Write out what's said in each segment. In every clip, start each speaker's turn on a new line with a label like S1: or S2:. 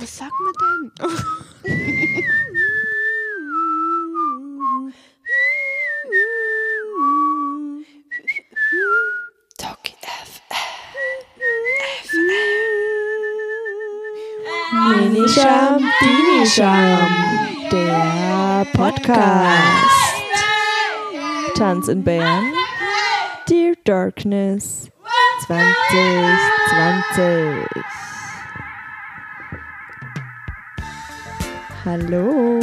S1: Was sagt man denn? Talkie
S2: Minischam, Dinischam, der Podcast. Tanz in Bern, Dear Darkness 2020. Hallo.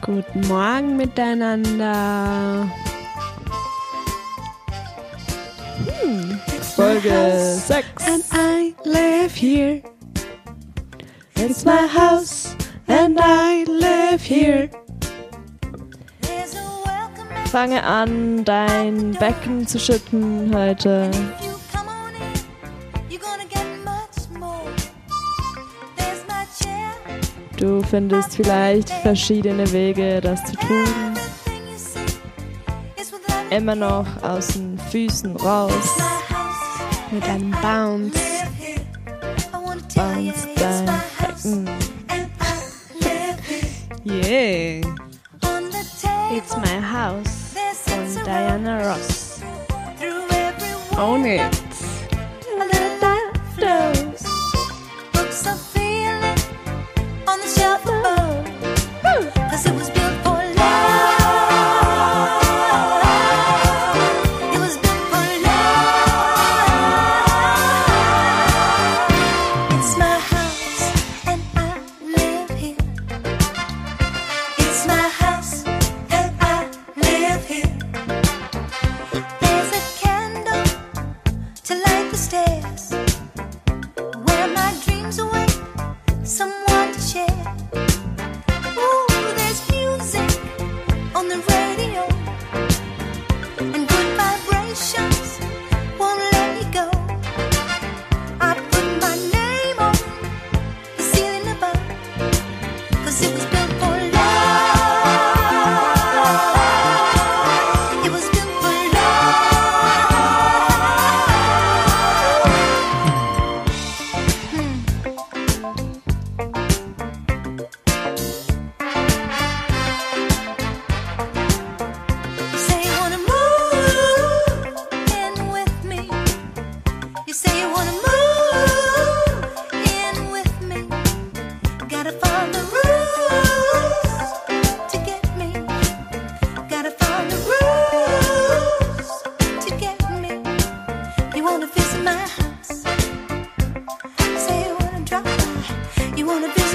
S1: Guten Morgen miteinander.
S2: Folge 6.
S1: And I live here.
S2: It's my house and I live here. Fange an, dein Becken zu schütten heute. Du findest vielleicht verschiedene Wege, das zu tun. Immer noch aus den Füßen raus.
S1: Mit einem Bounce.
S2: Bounce dein Becken.
S1: Yeah. It's my house. Von Diana Ross. Own it.
S3: You wanna drop